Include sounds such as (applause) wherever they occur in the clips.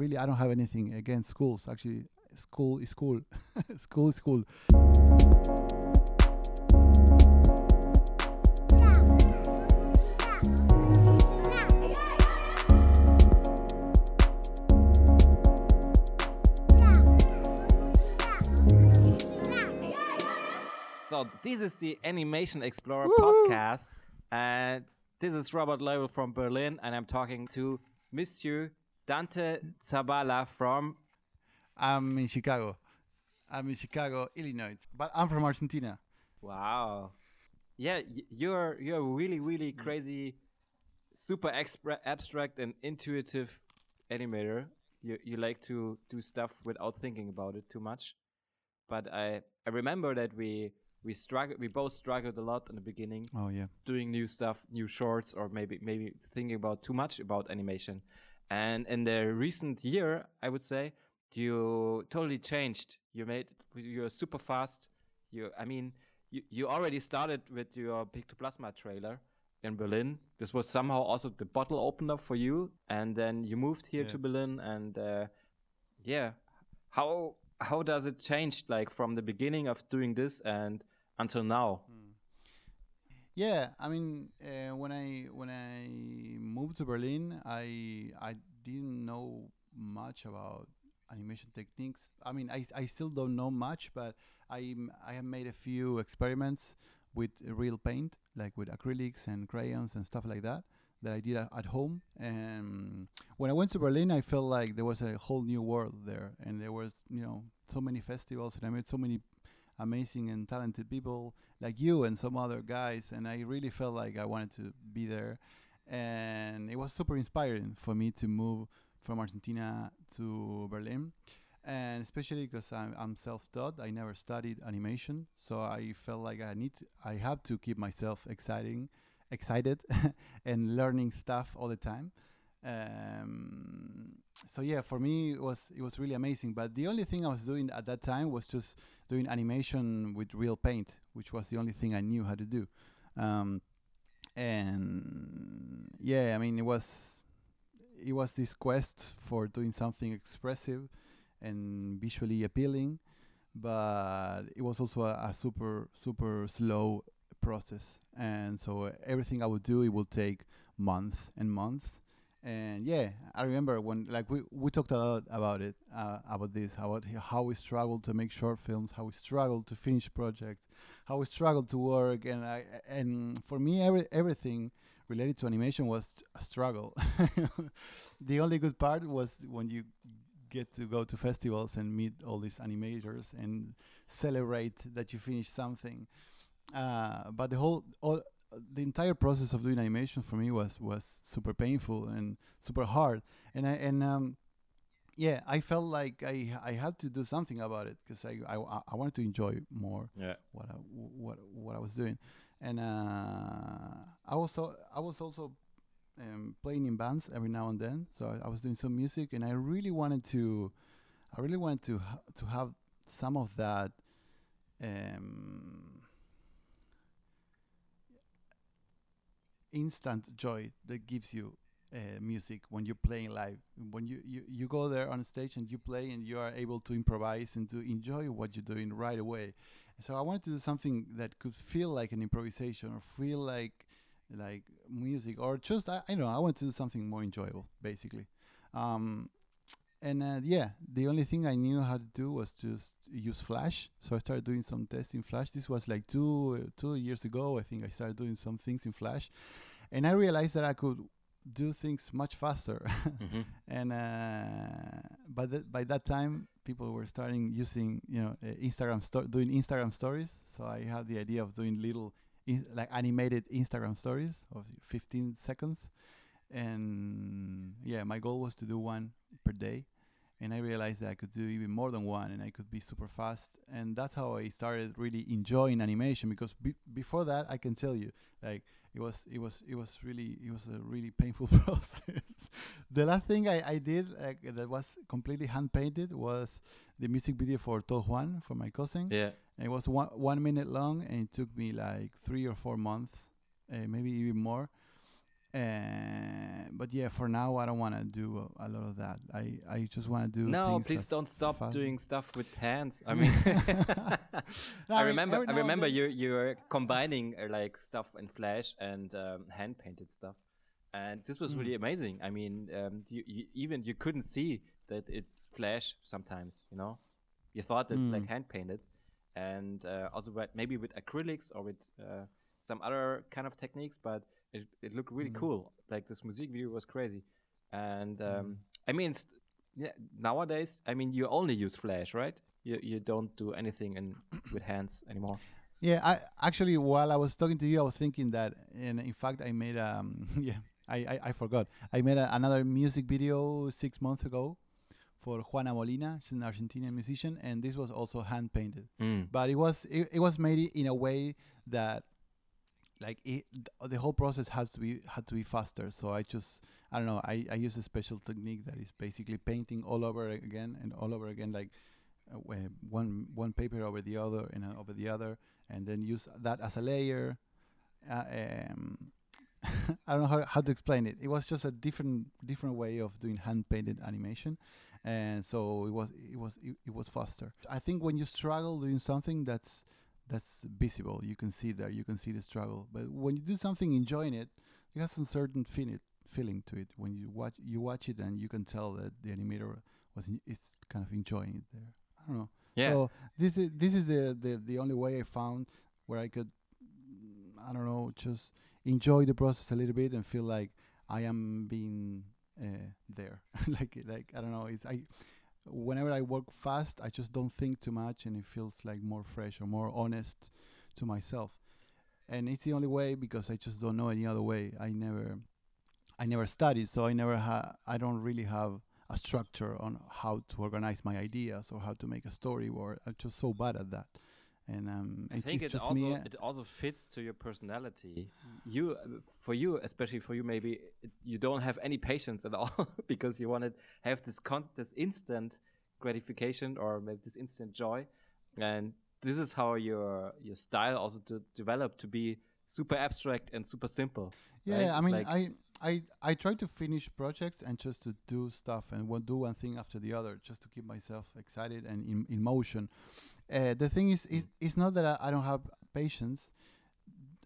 really I don't have anything against schools. Actually, school is cool. (laughs) school is cool. So this is the Animation Explorer Woo! podcast, and this is Robert Löbel from Berlin, and I'm talking to Monsieur Dante Zaballa from. I'm in Chicago. I'm in Chicago, Illinois, but I'm from Argentina. Wow, yeah, you're you're really really mm. crazy, super abstract and intuitive animator. You you like to do stuff without thinking about it too much, but I I remember that we we struggled we both struggled a lot in the beginning Oh yeah. doing new stuff, new shorts, or maybe maybe thinking about too much about animation. And in the recent year, I would say you totally changed. You made you're super fast. You, I mean, you you already started with your Pictoplasma trailer in Berlin. This was somehow also the bottle opener for you, and then you moved here Yeah. to Berlin. And uh, yeah, how how does it change like from the beginning of doing this and until now? Yeah, I mean, uh, when I when I moved to Berlin, I I didn't know much about animation techniques. I mean, I, I still don't know much, but I I have made a few experiments with real paint, like with acrylics and crayons and stuff like that, that I did a- at home. And when I went to Berlin, I felt like there was a whole new world there, and there was you know so many festivals, and I met so many amazing and talented people like you and some other guys and i really felt like i wanted to be there and it was super inspiring for me to move from argentina to berlin. And especially because I'm, I'm self-taught i never studied animation so i felt like i need to, i have to keep myself exciting excited (laughs) and learning stuff all the time. Um, so yeah for me it was it was really amazing. But the only thing i was doing at that time was just doing animation with real paint which was the only thing i knew how to do. Um, and yeah i mean it was it was this quest for doing something expressive and visually appealing but it was also a, a super super slow process. And so everything i would do it would take months and months. And yeah i remember when like we, we talked a lot about it uh, about this about how we struggled to make short films how we struggled to finish projects how we struggled to work and i and for me every everything related to animation was a struggle. (laughs) The only good part was when you get to go to festivals and meet all these animators and celebrate that you finished something. Uh, but the whole all, the entire process of doing animation for me was was super painful and super hard. And I and um yeah I felt like I I had to do something about it because I, I I wanted to enjoy more Yeah. what I, what what I was doing and uh, I was so, I was also um, playing in bands every now and then so I, I was doing some music and I really wanted to I really wanted to ha- to have some of that um, instant joy that gives you uh, music when you're playing live. When you, you you go there on stage and you play and you are able to improvise and to enjoy what you're doing right away. So i wanted to do something that could feel like an improvisation or feel like like music or just i, I don't know i want to do something more enjoyable basically. Um, and uh, yeah the only thing i knew how to do was just use flash. So i started doing some tests in flash. This was like two uh, two years ago i think i started doing some things in flash. And i realized that i could do things much faster. Mhm. (laughs) and uh, by that by that time people were starting using you know uh, instagram sto- doing instagram stories. So i had the idea of doing little in- like animated instagram stories of 15 seconds. And yeah my goal was to do one per day and i realized that i could do even more than one and i could be super fast and that's how i started really enjoying animation because be- before that i can tell you like it was it was it was really it was a really (laughs) painful (laughs) process the last thing i, I did like, that was completely hand painted was the music video for Tol Juan for my cousin Yeah. and it was one, one minute long and it took me like three or four months uh, maybe even more Uh, but yeah, for now, I don't want to do a, a lot of that. I, I just want to do. No, please don't stop fast. doing stuff with hands. I (laughs) mean, No, (laughs) I remember. I and remember you you were combining uh, like stuff in Flash and um, hand painted stuff, and this was Mm. really amazing. I mean, um, you, you, even you couldn't see that it's Flash sometimes. You know, you thought it's like Mm. hand painted, and uh, also maybe with acrylics or with uh, some other kind of techniques, but it, it looked really Mm. cool. Like this music video was crazy, and um, Mm. I mean, st- yeah, nowadays, I mean, you only use Flash, right? You you don't do anything in with hands anymore. Yeah, I actually while I was talking to you, I was thinking that, and in fact, I made um (laughs) yeah, I I, I forgot. I made a, another music video six months ago for Juana Molina. She's an Argentinian musician, and this was also hand painted. But it was it, it was made in a way that like it, the whole process has to be had to be faster. So I just I don't know. I I use a special technique that is basically painting all over again and all over again, like uh, one one paper over the other and uh, over the other, and then use that as a layer. Uh, um, (laughs) I don't know how, how to explain it. It was just a different different way of doing hand painted animation, and so it was it was it, it was faster. I think when you struggle doing something that's that's visible, you can see there, you can see the struggle. But when you do something enjoying it, it has a certain feeling feeling to it. When you watch you watch it and you can tell that the animator was en- is kind of enjoying it there. I don't know. Yeah. So this is this is the, the the only way I found where I could mm, I don't know just enjoy the process a little bit and feel like I am being uh, there. (laughs) like like I don't know. It's I whenever I work fast, I just don't think too much and it feels like more fresh or more honest to myself. And it's the only way because I just don't know any other way. I never I never studied, so I never ha I don't really have a structure on how to organize my ideas or how to make a story. Or I'm just so bad at that. And um, I think it also me. uh, it also fits to your personality. You, uh, for you, especially for you, maybe it, you don't have any patience at all (laughs) because you want to have this con- this instant gratification or maybe this instant joy, and this is how your your style also to develop to be super abstract and super simple. Yeah, right? I mean, like- I, I I try to finish projects and just to do stuff and do one thing after the other, just to keep myself excited and in, in motion. Uh, the thing is, is, it's not that I, I don't have patience.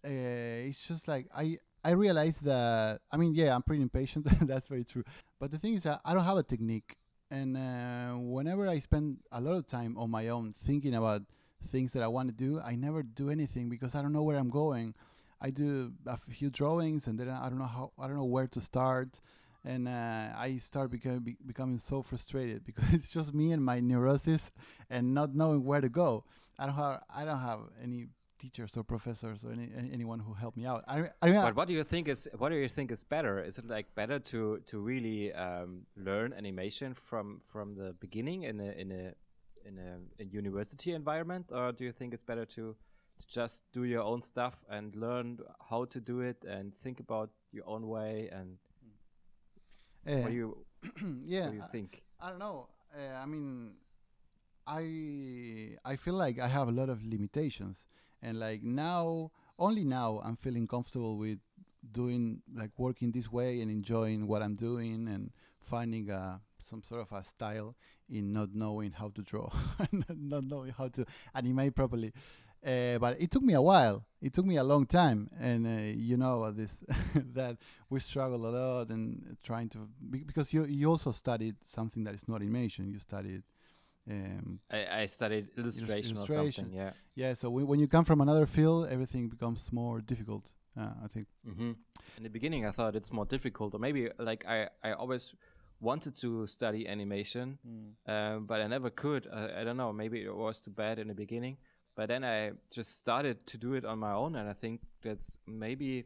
Uh, it's just like I I realize that I mean, yeah, I'm pretty impatient. (laughs) that's very true. But the thing is that I don't have a technique, and uh, whenever I spend a lot of time on my own thinking about things that I want to do, I never do anything because I don't know where I'm going. I do a few drawings and then I don't know how I don't know where to start, and uh, I start becoming be, becoming so frustrated (laughs) because it's just me and my neurosis and not knowing where to go. I don't have I don't have any teachers or professors or any, any anyone who help me out. I I, But what do you think is what do you think is better? Is it like better to to really um, learn animation from from the beginning in a in a in a, a university environment, or do you think it's better to to just do your own stuff and learn how to do it and think about your own way and uh, what do you yeah (clears throat) what do you I- think? I don't know. Uh, I mean, I I feel like I have a lot of limitations, and like now, only now, I'm feeling comfortable with doing like working this way and enjoying what I'm doing and finding uh, some sort of a style in not knowing how to draw, not (laughs) not knowing how to animate properly. Uh, but it took me a while. It took me a long time, and uh, you know this (laughs) that we struggle a lot and trying to because you you also studied something that is not animation. You studied, um, I, I studied illustration, or illustration. something. Yeah. yeah. So when when you come from another field, everything becomes more difficult. Uh, I think. hmm In the beginning, I thought it's more difficult, or maybe like I I always wanted to study animation, um, but I never could. I, I don't know. Maybe it was too bad in the beginning, but then I just started to do it on my own, and I think that's maybe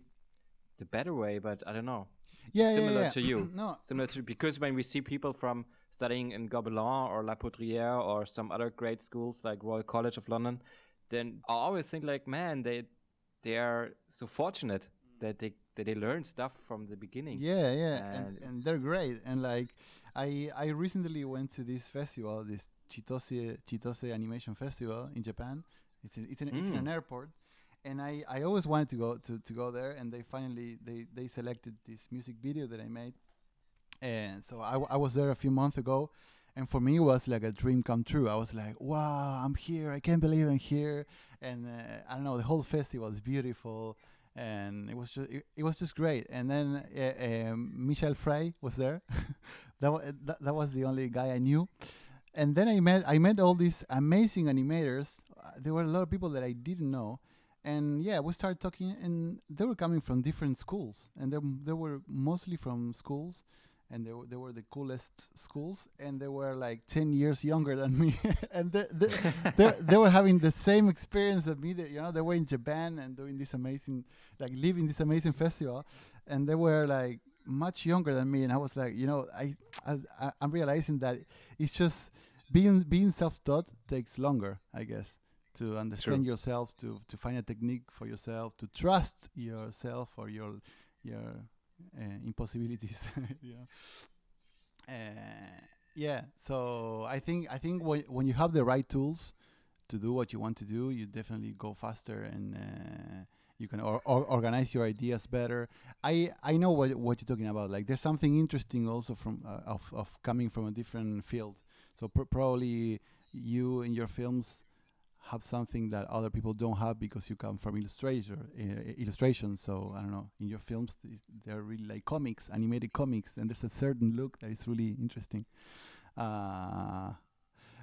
the better way. But I don't know. Yeah, Similar yeah, yeah. to you. (clears throat) no, Similar to because when we see people from studying in Gobelins or La Poudrière or some other great schools like Royal College of London, then I always think like, man, they they are so fortunate that they that they learn stuff from the beginning. Yeah, yeah, and, And- and they're great. And like, I I recently went to this festival, this Chitose Chitose Animation Festival in Japan. It's in, it's in, it's in Mm. an airport, and I, I always wanted to go to, to go there, and they finally they, they selected this music video that I made, and so I, I was there a few months ago, and for me it was like a dream come true. I was like, wow, I'm here! I can't believe I'm here, and uh, I don't know, the whole festival is beautiful, and it was just it, it was just great. And then uh, um, Michael Frei was there. (laughs) that, wa- that that was the only guy I knew, and then I met I met all these amazing animators. Uh, there were a lot of people that I didn't know, and yeah, we started talking, and they were coming from different schools, and they they were mostly from schools, and they were, they were the coolest schools, and they were like ten years younger than me, (laughs) and they they, they, they were having the same experience as me. They, you know, they were in Japan and doing this amazing, like living this amazing festival, and they were like much younger than me, and I was like, you know, I, I I'm realizing that it's just being being self-taught takes longer, I guess, to understand yourself, to to find a technique for yourself, to trust yourself or your your impossibilities. (laughs) you know. Uh, yeah. So I think I think when when you have the right tools to do what you want to do, you definitely go faster and. Uh, you can or, or organize your ideas better. I I know what what you're talking about. Like there's something interesting also from uh, of of coming from a different field. So pr- probably you in your films have something that other people don't have because you come from illustration uh, illustration. So I don't know. In your films, they're really like comics, animated comics, and there's a certain look that is really interesting. Uh,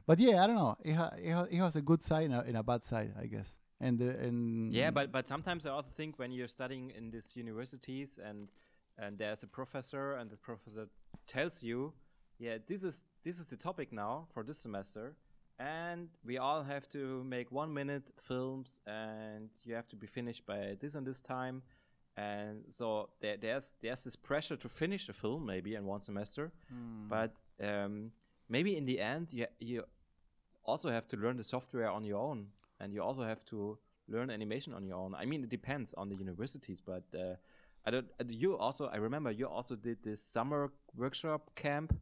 but yeah, I don't know. It, ha- it, ha- it has a good side and a, and a bad side, I guess. And the, and Yeah, but but sometimes I also think when you're studying in these universities and and there's a professor and this professor tells you, yeah, this is this is the topic now for this semester, and we all have to make one minute films, and you have to be finished by this and this time, and so there, there's there's this pressure to finish a film maybe in one semester, but um, maybe in the end you you also have to learn the software on your own and you also have to learn animation on your own. I mean it depends on the universities but uh, i don't uh, you also i remember you also did this summer workshop camp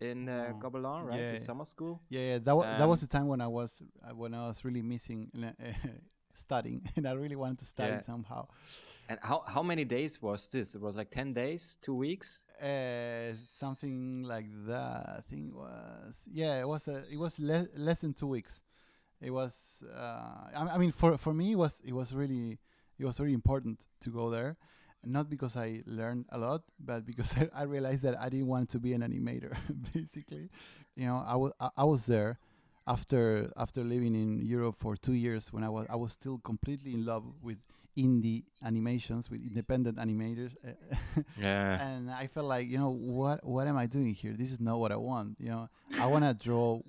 in uh, Oh, gobelins right yeah. the summer school Yeah, yeah, that wa- that was Um, the time when I was uh, when I was really missing uh, (laughs) studying, (laughs) and I really wanted to study Yeah. somehow. and how, how many days was this it was like 10 days two weeks Uh, something like that. I think it was yeah, it was a, it was less less than two weeks. It was uh, I, I mean for for me it was it was really it was really important to go there, not because I learned a lot, but because (laughs) I, I realized that I didn't want to be an animator. (laughs) Basically, you know, I was I, I was there after after living in Europe for two years when I was I was still completely in love with indie animations with independent animators. (laughs) yeah and I felt like you know what what am I doing here? This is not what I want. You know, I want to draw.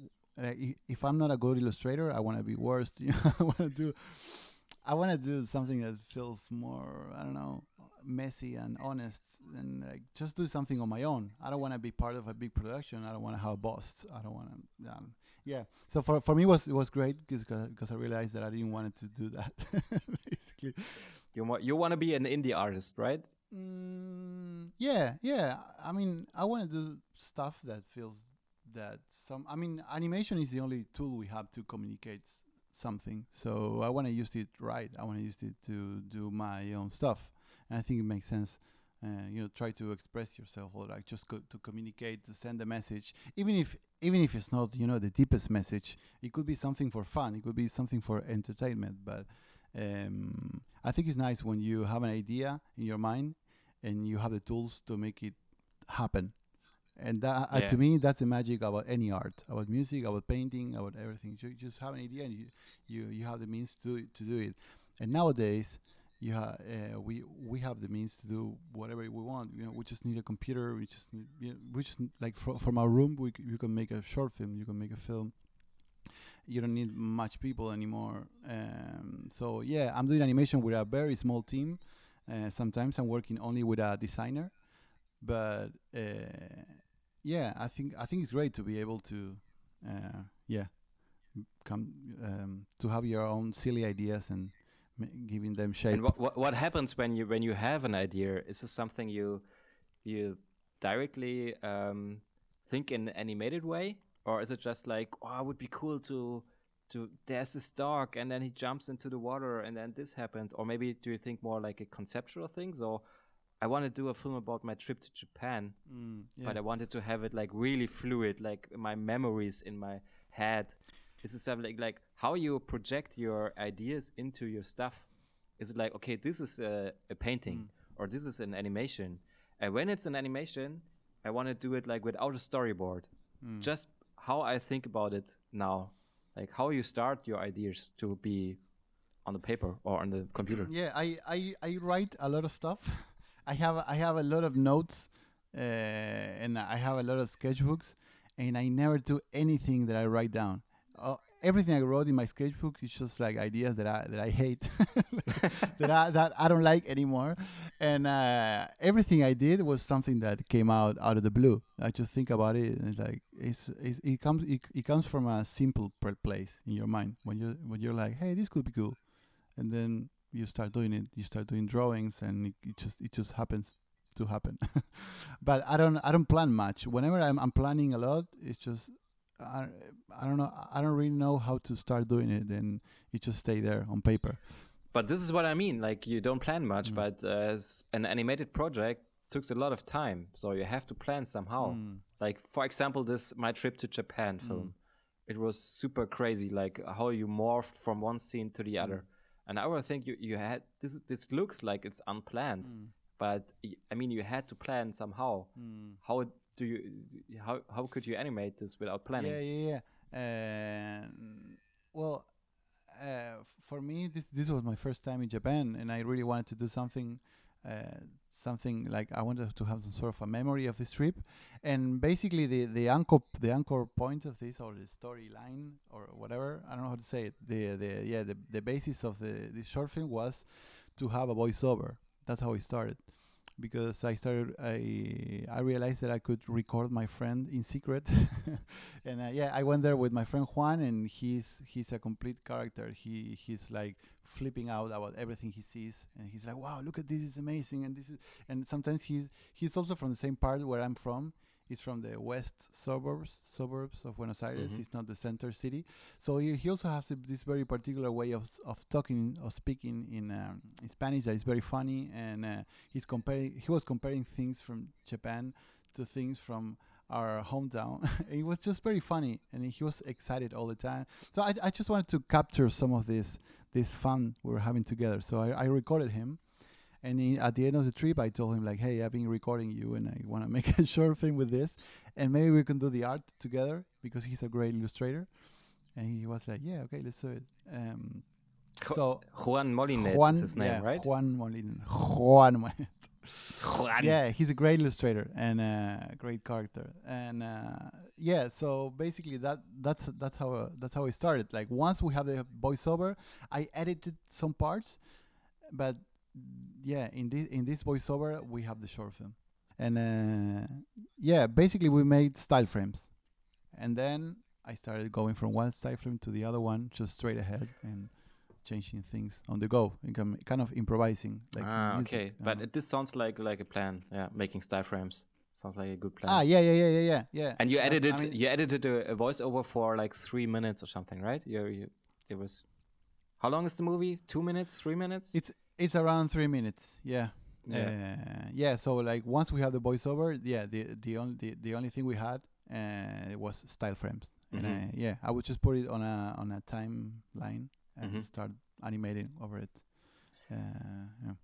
Uh, if I'm not a good illustrator, I want to be worse. You know, I want to do. I want to do something that feels more I don't know messy and honest and like just do something on my own. I don't want to be part of a big production. I don't want to have a boss. I don't want to. Um, yeah. So for for me it was it was great because I realized that I didn't want to do that (laughs) basically. you, wa- you want to be an indie artist right Mm, yeah, yeah. I mean, I want to do stuff that feels that some. I mean, animation is the only tool we have to communicate something. So I want to use it right. I want to use it to do my own stuff, and I think it makes sense. Uh, you know, try to express yourself or like just go to communicate, to send a message, even if even if it's not you know the deepest message. It could be something for fun. It could be something for entertainment, but um, I think it's nice when you have an idea in your mind and you have the tools to make it happen. And that, uh, Yeah. to me, that's the magic about any art, about music, about painting, about everything. You just have an idea and you, you, you have the means to to do it. And nowadays, you ha- uh, we we have the means to do whatever we want. You know, we just need a computer. We just need, you know, we just like fro- from our room, we c- you can make a short film. You can make a film you don't need much people anymore. Um, so yeah, I'm doing animation with a very small team. Uh, sometimes I'm working only with a designer, but uh, yeah, I think I think it's great to be able to, uh, yeah, come um, to have your own silly ideas and giving them shape. and what, what happens when you when you have an idea is this something you you directly um, think in an animated way or is it just like oh it would be cool to to there's this dog and then he jumps into the water and then this happened or maybe do you think more like a conceptual things or I want to do a film about my trip to Japan Mm, yeah. but I wanted to have it like really fluid, like my memories in my head. Is something like, like how you project your ideas into your stuff. Is it like okay, this is a, a painting or this is an animation, and when it's an animation, I want to do it like without a storyboard, just how I think about it now, like how you start your ideas to be on the paper or on the computer. Yeah, I, I, I write a lot of stuff. (laughs) I have I have a lot of notes, uh, and I have a lot of sketchbooks, and I never do anything that I write down. Uh, everything I wrote in my sketchbook is just like ideas that I that I hate, (laughs) that I that I don't like anymore, and uh, everything I did was something that came out out of the blue. I just think about it, and it's like it's, it's it comes it, it comes from a simple place in your mind. When you when you're like, hey, this could be cool, and then you start doing it you start doing drawings and it, it just it just happens to happen. (laughs) But i don't i don't plan much. Whenever i'm, I'm planning a lot it's just I, I don't know i don't really know how to start doing it and it just stay there on paper But this is what I mean. Like you don't plan much, mm. but uh, as an animated project took a lot of time, so you have to plan somehow. Mm. Like for example, this my trip to Japan mm. film. It was super crazy, like how you morphed from one scene to the other. And I would think you you had this. This looks like it's unplanned, but I mean you had to plan somehow. How do you? How how could you animate this without planning? Yeah, yeah, yeah. Um, well, uh, for me, this this was my first time in Japan, and I really wanted to do something, uh, something like I wanted to have some sort of a memory of this trip, and basically the the anchor the anchor point of this or the storyline or whatever I don't know how to say it. The the yeah the the basis of the this short film was to have a voiceover. That's how it started because I started I I realized that I could record my friend in secret, (laughs) and uh, yeah, I went there with my friend Juan, and he's he's a complete character. He he's like flipping out about everything he sees, and he's like, "Wow, look at this! is amazing!" And this is and sometimes he's he's also from the same part where I'm from. He's from the west suburbs suburbs of Buenos Aires. Mhm. He's not the center city, so he, he also has a- this very particular way of of talking of speaking in um, in Spanish that is very funny and. Uh, he's comparing he was comparing things from Japan to things from our hometown. (laughs) it was just very funny and he was excited all the time. So I, I just wanted to capture some of this this fun we were having together. So I, I recorded him and he, at the end of the trip I told him like, hey, I've been recording you and I want to (laughs) make a short film with this and maybe we can do the art together because he's a great illustrator. And he was like, yeah, okay, let's do it. Um, Ju- so Juan Molinet Juan, is his name, yeah, right? Juan Molina. Juan Molina. Juan. Yeah, he's a great illustrator and a great character. And uh, yeah, so basically that that's that's how uh, that's how it started. Like once we have the voiceover, I edited some parts, but yeah, in this in this voiceover we have the short film. And uh, yeah, basically we made style frames, and then I started going from one style frame to the other one, just straight ahead and changing things on the go, kind of improvising. Like ah, music, okay. But know. this sounds like like a plan. Yeah, making style frames sounds like a good plan. Ah, yeah, yeah, yeah, yeah, yeah, yeah. and you That's- edited I mean, you edited a, a voiceover for like three minutes or something, right? You, you there was how long is the movie? Two minutes? Three minutes? it's it's around three minutes. Yeah. yeah. Uh, yeah. So like once we have the voiceover, yeah, the the only the, the only thing we had uh, was style frames, and Mhm. I, yeah, I would just put it on a on a timeline and Mhm. start animating over it. Uh, yeah.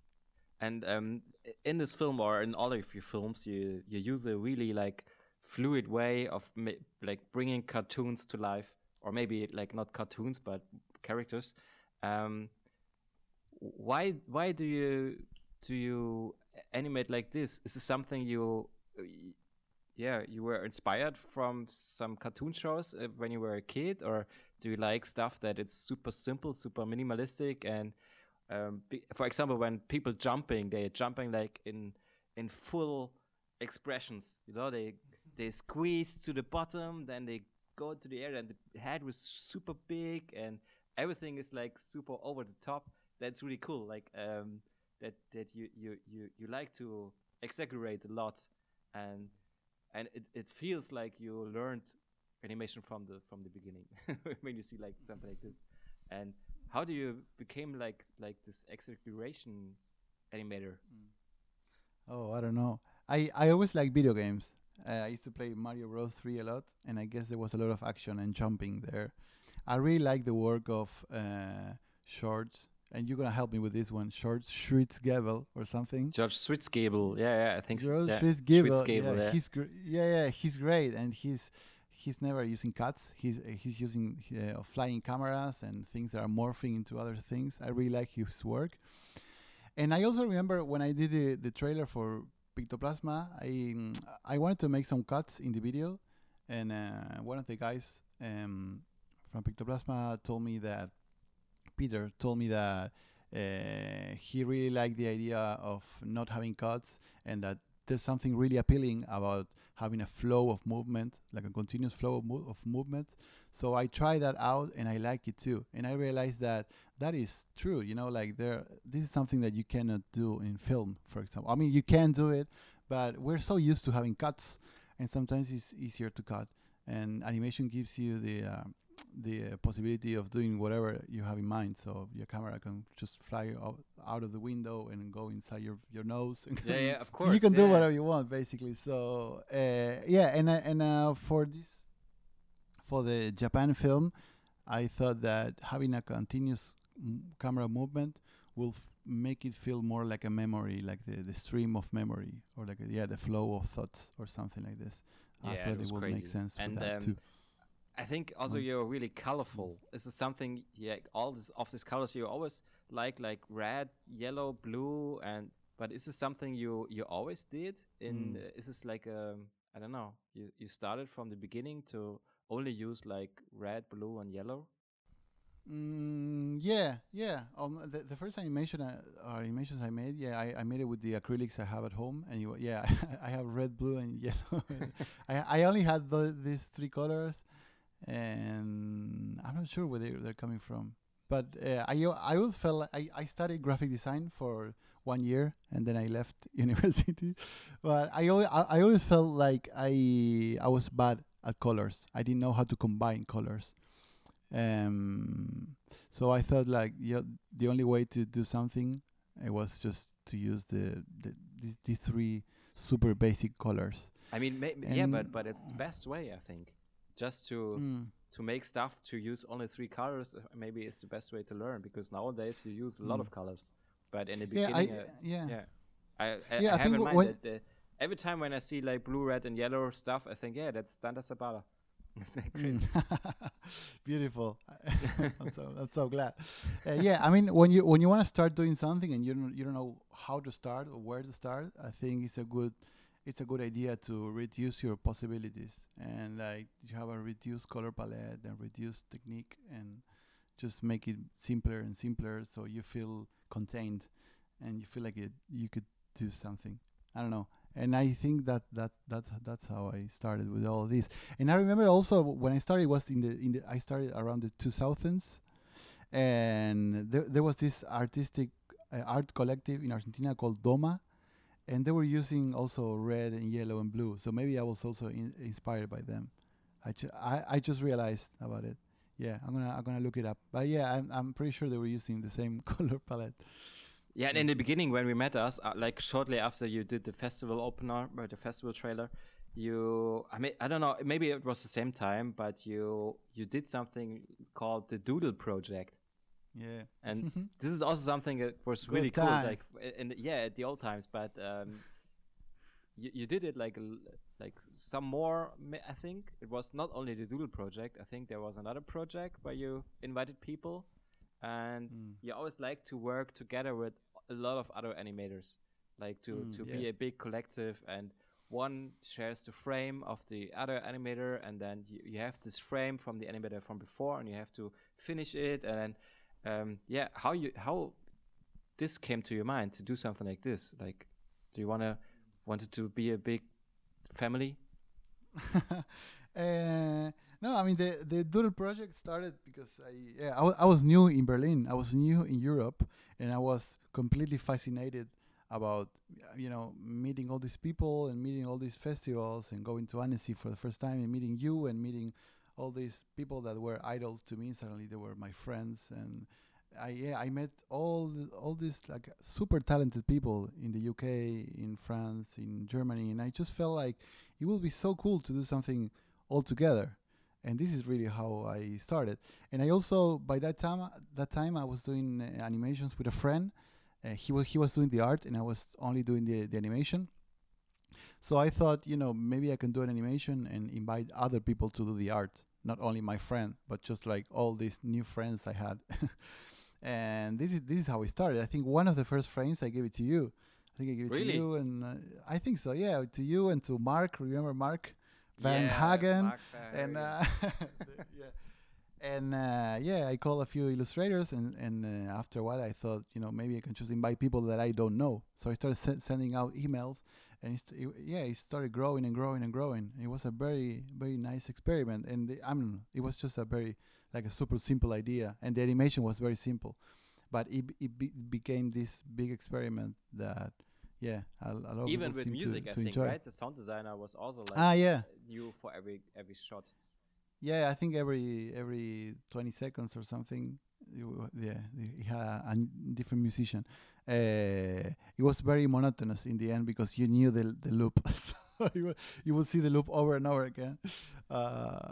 And um, in this film or in all of your films, you you use a really like fluid way of ma- like bringing cartoons to life, or maybe like not cartoons but characters. Um, why why do you do you animate like this? Is this something you yeah you were inspired from some cartoon shows uh, when you were a kid, or do you like stuff that it's super simple, super minimalistic and um, for example, when people jumping, they're jumping like in in full expressions. You know, they they squeeze to the bottom, then they go to the air, and the head was super big, and everything is like super over the top. That's really cool. Like um, that that you you you you like to exaggerate a lot, and and it, it feels like you learned animation from the from the beginning (laughs) when you see like something like this. And how do you became like like this exaggeration animator? Oh, I don't know. I, I always like video games. Uh, I used to play Mario Bros. 3 a lot, and I guess there was a lot of action and jumping there. I really like the work of uh, Shorts, and you're gonna help me with this one. Shorts Schwizgebel or something. George Schwizgebel, yeah, yeah, I think so. George Yeah. Schwizgebel, Schwizgebel, yeah, yeah. he's gr- yeah, yeah, he's great, and he's he's never using cuts. He's uh, he's using uh, flying cameras and things that are morphing into other things. I really like his work, and I also remember when I did the, the trailer for Pictoplasma, I I wanted to make some cuts in the video, and uh, one of the guys um, from Pictoplasma told me that Peter told me that uh, he really liked the idea of not having cuts and that there's something really appealing about having a flow of movement, like a continuous flow of, mo- of movement. So I tried that out and I like it too. And I realized that that is true. You know, like there, this is something that you cannot do in film, for example. I mean, you can do it, but we're so used to having cuts, and sometimes it's easier to cut. And animation gives you the uh, the uh, possibility of doing whatever you have in mind. So your camera can just fly out, out of the window and go inside your your nose. Yeah, yeah, (laughs) of course. you can do whatever you want basically so uh, yeah and uh, and uh, for this for the japan film i thought that having a continuous m- camera movement will f- make it feel more like a memory like the, the stream of memory or like a, yeah the flow of thoughts or something like this i Yeah, it thought it, was would make crazy. sense for And, that um, too I think also Mm. you're really colorful. Is this is something, yeah, all this of these colors you always like, like red, yellow, blue, and but is this something you you always did? In Mm. uh, is this like um I don't know. You you started from the beginning to only use like red, blue, and yellow. Mm, yeah, yeah. Um, the, the first animation, uh, or animations I made, yeah, I, I made it with the acrylics I have at home, and you, yeah, (laughs) I have red, blue, and yellow. (laughs) I I only had tho- these three colors, and I'm not sure where they, they're coming from. But uh, I I always felt like I, I studied graphic design for one year, and then I left (laughs) university. But I always I, I always felt like I I was bad at colors. I didn't know how to combine colors um so i thought like yeah, the only way to do something it was just to use the, the these, these three super basic colors I mean, may, yeah, but but it's the best way, I think. Just to Mm. to make stuff to use only three colors, uh, maybe it's the best way to learn because nowadays you use a lot Mm. of colors. But in the yeah beginning, i uh, yeah yeah i, I, Yeah, I I have in mind that the, every time when i see like blue red and yellow stuff i think yeah that's Dante Zaballa. (laughs) it's like crazy Mm. (laughs) beautiful (laughs) i'm so i'm so glad uh, yeah i mean when you when you want to start doing something and you don't you don't know how to start or where to start i think it's a good it's a good idea to reduce your possibilities and like you have a reduced color palette and reduced technique and just make it simpler and simpler so you feel contained and you feel like it, you could do something. I don't know. And i think that that that that's how i started with all this. And I remember also when I started was in the in the I started around the 2000s, and there, there was this artistic uh, art collective in Argentina called Doma, and they were using also red and yellow and blue. So maybe I was also in, inspired by them. I, ju- I I just realized about it. Yeah, I'm gonna I'm gonna look it up. But yeah, I'm I'm pretty sure they were using the same (laughs) color palette. yeah and in the beginning when we met us uh, like shortly after you did the festival opener or the festival trailer you i mean i don't know maybe it was the same time but you you did something called the doodle project Yeah. and (laughs) this is also something that was really cool like in the, yeah at the old times but um you, you did it like like some more i think it was not only the doodle project i think there was another project where you invited people and Mm. you always like to work together with a lot of other animators like to Mm, to be a big collective and one shares the frame of the other animator and then you, you have this frame from the animator from before and you have to finish it and then um, yeah how you how this came to your mind to do something like this like do you want to wanted to be a big family (laughs) uh, no, I mean the the Doodle project started because I yeah I I was new in Berlin. I was new in Europe, and I was completely fascinated about you know meeting all these people and meeting all these festivals and going to Annecy for the first time and meeting you and meeting all these people that were idols to me. Suddenly they were my friends and I yeah I met all th- all these like super talented people in the UK, in France, in Germany, and I just felt like it would be so cool to do something all together. And this is really how I started. And I also by that time that time I was doing uh, animations with a friend. Uh, he was he was doing the art, and I was only doing the the animation. So I thought, you know, maybe I can do an animation and invite other people to do the art, not only my friend, but just like all these new friends I had. (laughs) and this is this is how we started. I think one of the first frames I gave it to you. I think I gave it Really? to you, and uh, I think so. Yeah, to you and to Mark. Remember Mark Van Yeah, Hagen? Mark and uh, (laughs) yeah, and uh, yeah, I called a few illustrators, and and uh, after a while, I thought, you know, maybe I can just invite people that I don't know. So I started se- sending out emails, and it's, it, yeah, it started growing and growing and growing. It was a very very nice experiment, and the, I mean, it was just a very like a super simple idea, and the animation was very simple, but it it be- became this big experiment that. Yeah, a, a lot of even with music, to, I to think, enjoy. right? The sound designer was also like Ah, yeah. new for every every shot. Yeah, I think every every twenty seconds or something, yeah, you had a different musician. Uh, it was very monotonous in the end because you knew the the loop, (laughs) so you, will- you will see the loop over and over again. Uh,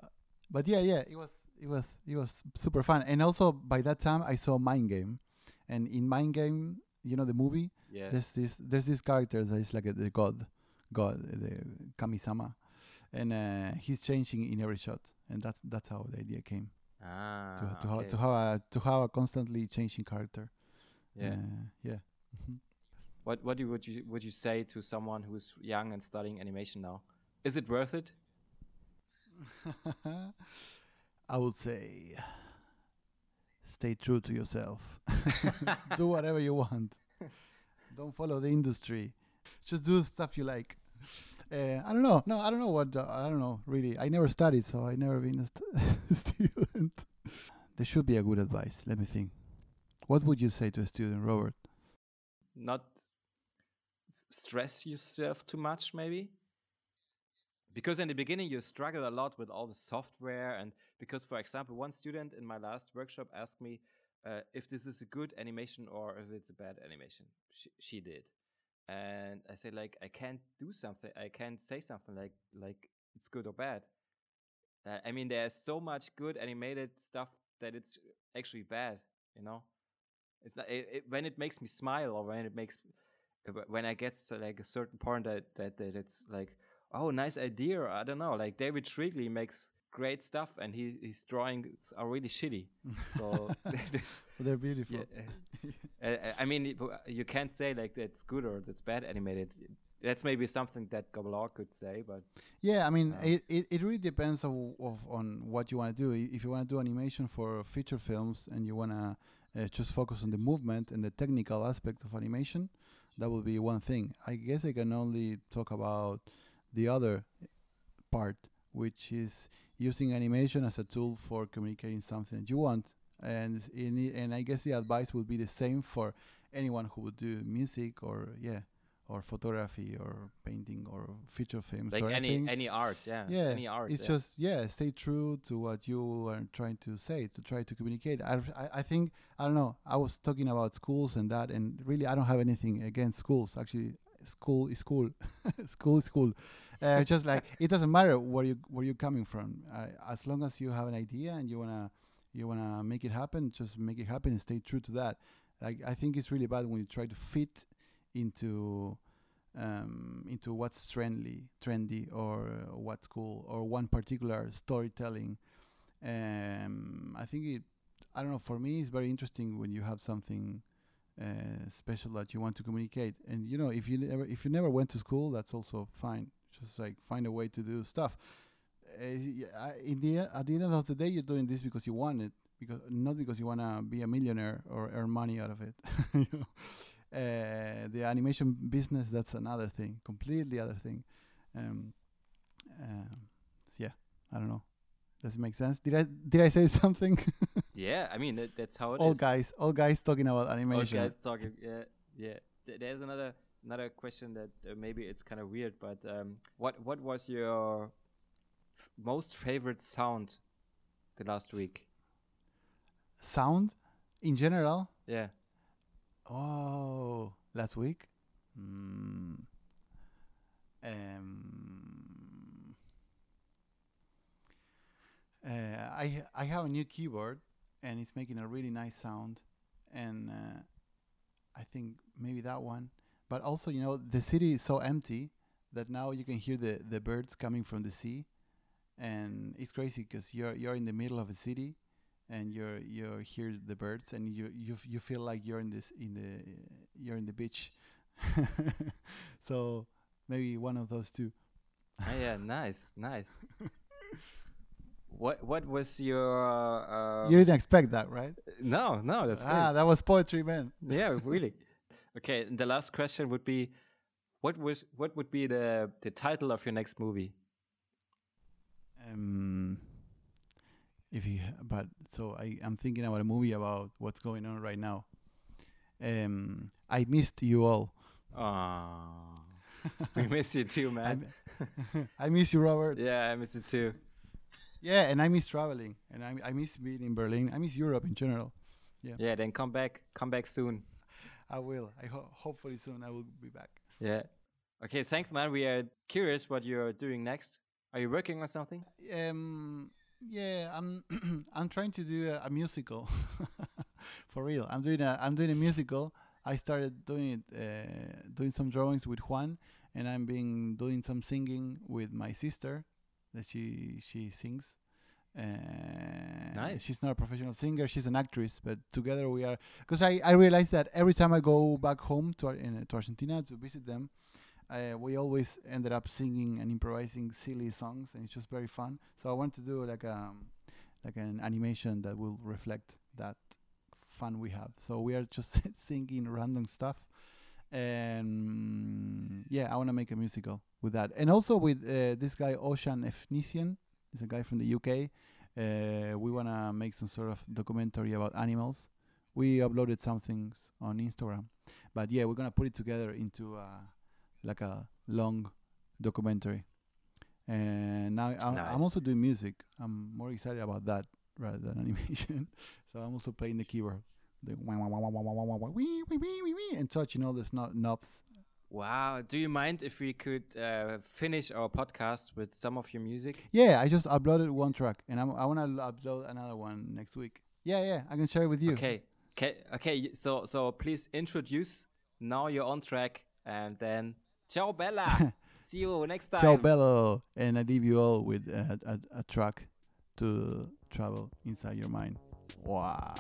but yeah, yeah, it was it was it was super fun. And also by that time, I saw Mind Game, and in Mind Game, you know the movie. Yeah. There's this there's this character that is like a, the god, god, the Kamisama, and uh, he's changing in every shot, and that's that's how the idea came ah, to to okay. have to have a to have a constantly changing character. Yeah. yeah. Mhm. What what do you, would you would you say to someone who's young and studying animation now? Is it worth it? (laughs) I would say, stay true to yourself. (laughs) do whatever you want. Don't follow the industry. Just do stuff you like. Uh, I don't know. No, I don't know what. Uh, I don't know. Really, I never studied, so I never been a st- (laughs) student. There should be a good advice. Let me think. What would you say to a student, Robert? Not stress yourself too much, maybe. Because in the beginning you struggle a lot with all the software, and because, for example, one student in my last workshop asked me uh, if this is a good animation or if it's a bad animation. She, she did, and I said like I can't do something. I can't say something like like it's good or bad. Uh, I mean, there's so much good animated stuff that it's actually bad. You know, it's not it, it, when it makes me smile or when it makes uh, when I get to like a certain point that that, that it's like oh nice idea. I don't know. Like David Shrigley makes great stuff and he his drawings are really shitty. So (laughs) (laughs) They're beautiful. yeah, uh, (laughs) uh, I mean, you can't say like that's good or that's bad animated. That's maybe something that Gablar could say, but Yeah, I mean, Um, it, it, it really depends of, of on what you want to do. If you want to do animation for feature films and you want to uh, just focus on the movement and the technical aspect of animation, that will be one thing. I guess I can only talk about the other part, which is using animation as a tool for communicating something that you want. And in and I guess the advice would be the same for anyone who would do music or yeah, or photography or painting or feature films like or any anything. any art, yeah, it's yeah, any art. it's yeah. just yeah, stay true to what you are trying to say, to try to communicate. I, I, I think I don't know. I was talking about schools and that, and really, I don't have anything against schools. Actually, school is cool. (laughs) school is cool. Uh, just like (laughs) it doesn't matter where you where you're coming from. Uh, as long as you have an idea and you wanna you wanna make it happen, just make it happen and stay true to that. Like I think it's really bad when you try to fit into um, into what's trendy, trendy, or what's cool, or one particular storytelling. Um, I think it. I don't know. For me, it's very interesting when you have something uh, special that you want to communicate. And you know, if you never if you never went to school, that's also fine. Just like find a way to do stuff. Uh, in the at the end of the day, you're doing this because you want it, because not because you want to be a millionaire or earn money out of it. (laughs) you know? Uh, the animation business that's another thing, completely other thing. Um, um, yeah, I don't know. Does it make sense? Did I did I say (laughs) something? yeah. I mean, that, that's how it is. all guys, all guys talking about animation. All guys talking. Yeah, yeah. Th- There's another another question that uh, maybe it's kind of weird, but um, what what was your most favorite sound the last week? Sound in general. Yeah. Oh, last week. Mm. Um, uh, I I have a new keyboard and it's making a really nice sound, and uh, I think maybe that one. But also, you know, the city is so empty that now you can hear the the birds coming from the sea, and it's crazy because you're you're in the middle of a city, and you're you hear the birds, and you you you feel like you're in this in the you're in the beach. (laughs) so maybe one of those two. Ah, yeah, (laughs) nice, nice. what what was your uh, you didn't expect that, right? No, no, that's ah, great. that was poetry, man. (laughs) yeah, really. Okay, and the last question would be what was what would be the the title of your next movie? Um, if you, but so I, I'm thinking about a movie about what's going on right now. Um, I missed you all. Ah. (laughs) we miss you too, I, man. m- (laughs) I miss you, Robert. yeah, I miss you too. Yeah, and I miss traveling, and I, I miss being in Berlin. I miss Europe in general. Yeah, then come back, come back soon. I will. I ho- hopefully soon I will be back. Yeah. Okay, thanks, man. We are curious what you're doing next. Are you working on something? Um, yeah, I'm (clears throat) I'm trying to do a, a musical. (laughs) For real, I'm doing a I'm doing a musical. I started doing it, uh, doing some drawings with Juan, and I'm being doing some singing with my sister, that she she sings. Uh, Nice. She's not a professional singer; she's an actress. But together we are. Because I I realized that every time I go back home to in, to Argentina to visit them, uh, we always ended up singing and improvising silly songs, and it's just very fun. So I want to do like a like an animation that will reflect that fun we have. So we are just (laughs) singing random stuff, and yeah, I want to make a musical with that, and also with uh, this guy Ocean Efnisian. He's a guy from the UK. Uh, we want to make some sort of documentary about animals. We uploaded some things on Instagram, but yeah, we're gonna put it together into uh, like a long documentary. And now I'm, nice. I'm also doing music. I'm more excited about that rather than (laughs) animation. so I'm also playing the keyboard, and touching all the knobs. Wow. Do you mind if we could uh, finish our podcast with some of your music? Yeah, I just uploaded one track, and I'm, i want to upload another one next week. Yeah, yeah, I can share it with you. Okay. Okay. Okay. So, so please introduce now you're on track, and then ciao Bella. (laughs) See you next time. Ciao, Bello, and I leave you all with a, a, a track to travel inside your mind. Wow.